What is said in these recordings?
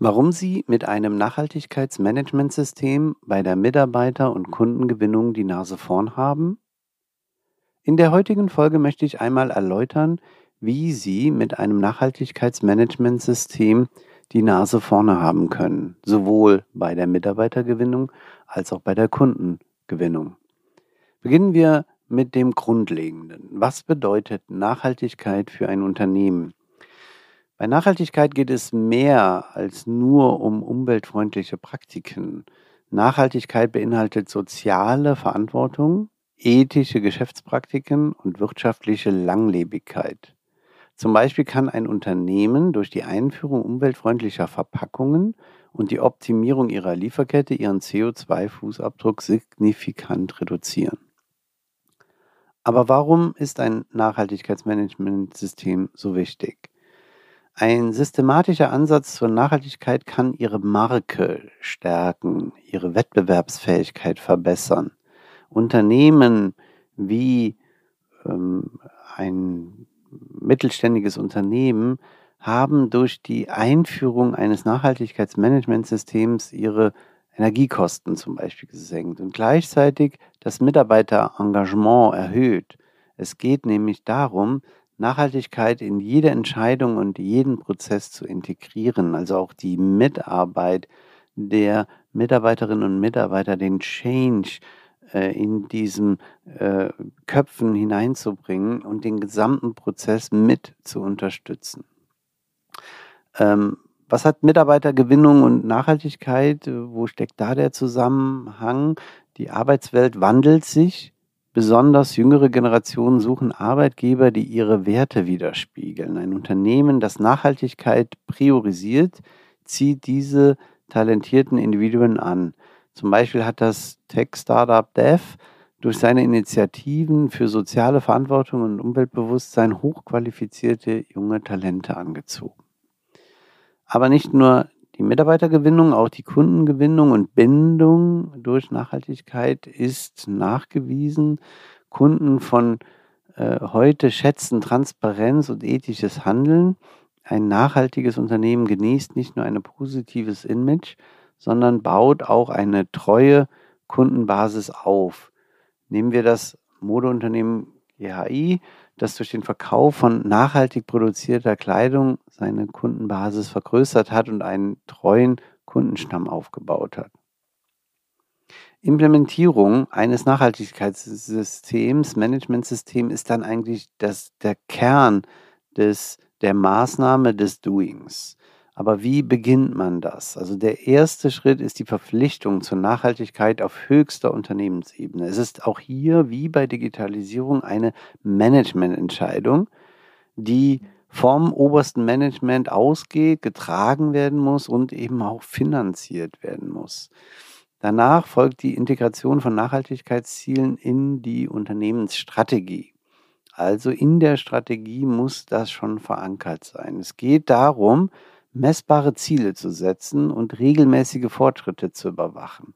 Warum Sie mit einem Nachhaltigkeitsmanagementsystem bei der Mitarbeiter- und Kundengewinnung die Nase vorn haben? In der heutigen Folge möchte ich einmal erläutern, wie Sie mit einem Nachhaltigkeitsmanagementsystem die Nase vorne haben können, sowohl bei der Mitarbeitergewinnung als auch bei der Kundengewinnung. Beginnen wir mit dem Grundlegenden. Was bedeutet Nachhaltigkeit für ein Unternehmen? Bei Nachhaltigkeit geht es mehr als nur um umweltfreundliche Praktiken. Nachhaltigkeit beinhaltet soziale Verantwortung, ethische Geschäftspraktiken und wirtschaftliche Langlebigkeit. Zum Beispiel kann ein Unternehmen durch die Einführung umweltfreundlicher Verpackungen und die Optimierung ihrer Lieferkette ihren CO2-Fußabdruck signifikant reduzieren. Aber warum ist ein Nachhaltigkeitsmanagementsystem so wichtig? Ein systematischer Ansatz zur Nachhaltigkeit kann Ihre Marke stärken, Ihre Wettbewerbsfähigkeit verbessern. Unternehmen wie ähm, ein mittelständiges Unternehmen haben durch die Einführung eines Nachhaltigkeitsmanagementsystems ihre Energiekosten zum Beispiel gesenkt und gleichzeitig das Mitarbeiterengagement erhöht. Es geht nämlich darum, Nachhaltigkeit in jede Entscheidung und jeden Prozess zu integrieren, also auch die Mitarbeit der Mitarbeiterinnen und Mitarbeiter, den Change äh, in diesen äh, Köpfen hineinzubringen und den gesamten Prozess mit zu unterstützen. Ähm, was hat Mitarbeitergewinnung und Nachhaltigkeit? Wo steckt da der Zusammenhang? Die Arbeitswelt wandelt sich Besonders jüngere Generationen suchen Arbeitgeber, die ihre Werte widerspiegeln. Ein Unternehmen, das Nachhaltigkeit priorisiert, zieht diese talentierten Individuen an. Zum Beispiel hat das Tech-Startup Dev durch seine Initiativen für soziale Verantwortung und Umweltbewusstsein hochqualifizierte junge Talente angezogen. Aber nicht nur die Mitarbeitergewinnung, auch die Kundengewinnung und Bindung durch Nachhaltigkeit ist nachgewiesen. Kunden von äh, heute schätzen Transparenz und ethisches Handeln. Ein nachhaltiges Unternehmen genießt nicht nur ein positives Image, sondern baut auch eine treue Kundenbasis auf. Nehmen wir das Modeunternehmen GHI, das durch den Verkauf von nachhaltig produzierter Kleidung seine Kundenbasis vergrößert hat und einen treuen Kundenstamm aufgebaut hat. Implementierung eines Nachhaltigkeitssystems, Managementsystems ist dann eigentlich das, der Kern des, der Maßnahme des Doings. Aber wie beginnt man das? Also der erste Schritt ist die Verpflichtung zur Nachhaltigkeit auf höchster Unternehmensebene. Es ist auch hier wie bei Digitalisierung eine Managemententscheidung, die vom obersten Management ausgeht, getragen werden muss und eben auch finanziert werden muss. Danach folgt die Integration von Nachhaltigkeitszielen in die Unternehmensstrategie. Also in der Strategie muss das schon verankert sein. Es geht darum, messbare Ziele zu setzen und regelmäßige Fortschritte zu überwachen.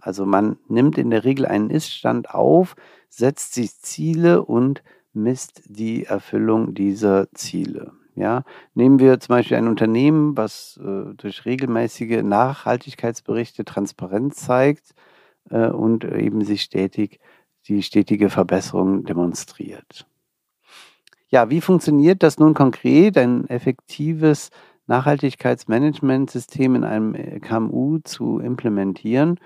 Also man nimmt in der Regel einen Iststand auf, setzt sich Ziele und misst die Erfüllung dieser Ziele. Ja, nehmen wir zum Beispiel ein Unternehmen, was äh, durch regelmäßige Nachhaltigkeitsberichte Transparenz zeigt äh, und eben sich stetig die stetige Verbesserung demonstriert. Ja, wie funktioniert das nun konkret? Ein effektives Nachhaltigkeitsmanagementsystem in einem äh, KMU zu implementieren.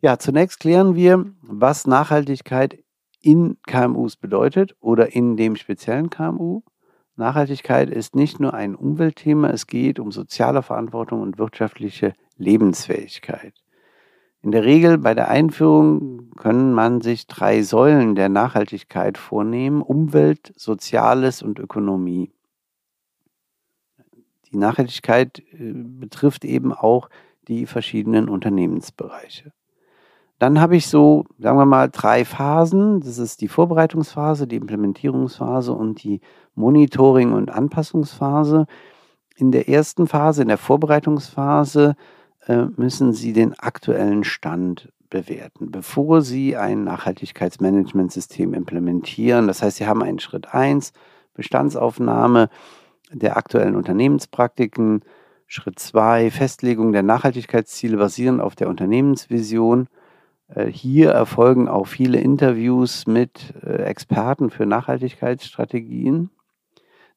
Ja, zunächst klären wir, was Nachhaltigkeit in KMUs bedeutet oder in dem speziellen KMU. Nachhaltigkeit ist nicht nur ein Umweltthema, es geht um soziale Verantwortung und wirtschaftliche Lebensfähigkeit. In der Regel bei der Einführung können man sich drei Säulen der Nachhaltigkeit vornehmen, Umwelt, Soziales und Ökonomie. Die Nachhaltigkeit äh, betrifft eben auch die verschiedenen Unternehmensbereiche. Dann habe ich so, sagen wir mal, drei Phasen. Das ist die Vorbereitungsphase, die Implementierungsphase und die Monitoring- und Anpassungsphase. In der ersten Phase, in der Vorbereitungsphase, äh, müssen Sie den aktuellen Stand bewerten, bevor Sie ein Nachhaltigkeitsmanagementsystem implementieren. Das heißt, Sie haben einen Schritt 1, Bestandsaufnahme der aktuellen Unternehmenspraktiken. Schritt 2, Festlegung der Nachhaltigkeitsziele basierend auf der Unternehmensvision. Äh, hier erfolgen auch viele Interviews mit äh, Experten für Nachhaltigkeitsstrategien.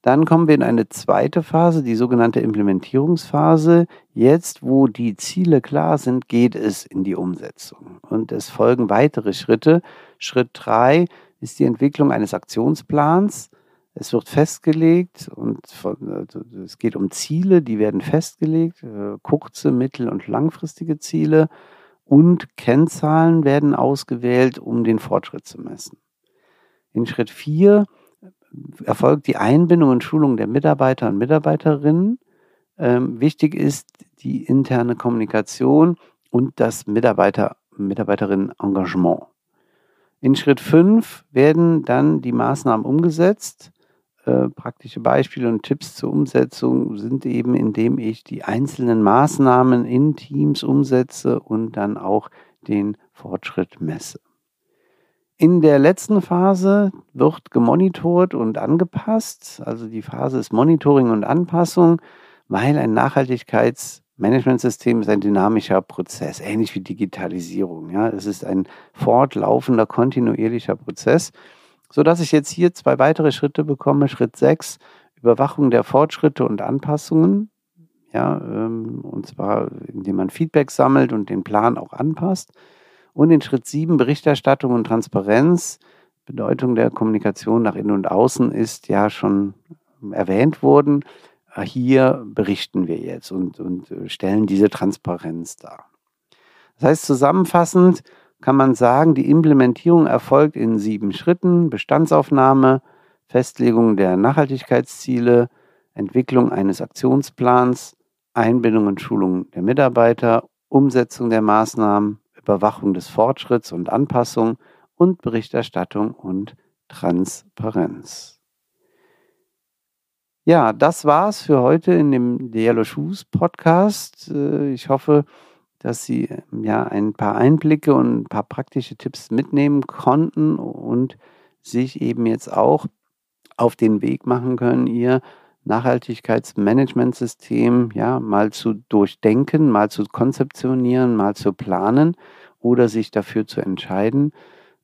Dann kommen wir in eine zweite Phase, die sogenannte Implementierungsphase. Jetzt, wo die Ziele klar sind, geht es in die Umsetzung. Und es folgen weitere Schritte. Schritt drei ist die Entwicklung eines Aktionsplans. Es wird festgelegt und von, also es geht um Ziele, die werden festgelegt, äh, kurze, mittel- und langfristige Ziele und Kennzahlen werden ausgewählt, um den Fortschritt zu messen. In Schritt 4 erfolgt die Einbindung und Schulung der Mitarbeiter und Mitarbeiterinnen. Ähm, wichtig ist die interne Kommunikation und das Mitarbeiter, Mitarbeiterinnen-Engagement. In Schritt 5 werden dann die Maßnahmen umgesetzt. Äh, praktische Beispiele und Tipps zur Umsetzung sind eben, indem ich die einzelnen Maßnahmen in Teams umsetze und dann auch den Fortschritt messe. In der letzten Phase wird gemonitort und angepasst. Also die Phase ist Monitoring und Anpassung, weil ein Nachhaltigkeitsmanagementsystem ist ein dynamischer Prozess, ähnlich wie Digitalisierung. Ja, es ist ein fortlaufender, kontinuierlicher Prozess, so dass ich jetzt hier zwei weitere Schritte bekomme. Schritt 6, Überwachung der Fortschritte und Anpassungen. Ja, ähm, und zwar, indem man Feedback sammelt und den Plan auch anpasst. Und in Schritt 7 Berichterstattung und Transparenz. Bedeutung der Kommunikation nach innen und außen ist ja schon erwähnt worden. Hier berichten wir jetzt und, und stellen diese Transparenz dar. Das heißt, zusammenfassend kann man sagen, die Implementierung erfolgt in sieben Schritten. Bestandsaufnahme, Festlegung der Nachhaltigkeitsziele, Entwicklung eines Aktionsplans, Einbindung und Schulung der Mitarbeiter, Umsetzung der Maßnahmen, Überwachung des Fortschritts und Anpassung und Berichterstattung und Transparenz. Ja, das war's für heute in dem The Yellow Shoes Podcast. Äh, ich hoffe, dass Sie ja ein paar Einblicke und ein paar praktische Tipps mitnehmen konnten und sich eben jetzt auch auf den Weg machen können, Ihr Nachhaltigkeitsmanagementsystem ja mal zu durchdenken, mal zu konzeptionieren, mal zu planen oder sich dafür zu entscheiden.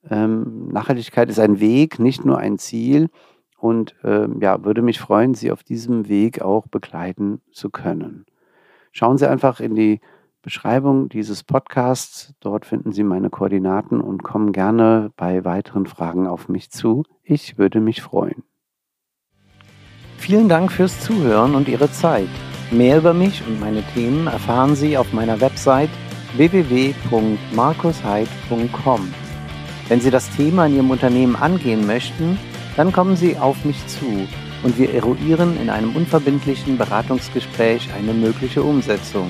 Ähm, Nachhaltigkeit ist ein Weg, nicht nur ein Ziel. Und ähm, ja, würde mich freuen, Sie auf diesem Weg auch begleiten zu können. Schauen Sie einfach in die Beschreibung dieses Podcasts. Dort finden Sie meine Koordinaten und kommen gerne bei weiteren Fragen auf mich zu. Ich würde mich freuen. Vielen Dank fürs Zuhören und Ihre Zeit. Mehr über mich und meine Themen erfahren Sie auf meiner Website www.markusheid.com. Wenn Sie das Thema in Ihrem Unternehmen angehen möchten, dann kommen Sie auf mich zu und wir eruieren in einem unverbindlichen Beratungsgespräch eine mögliche Umsetzung.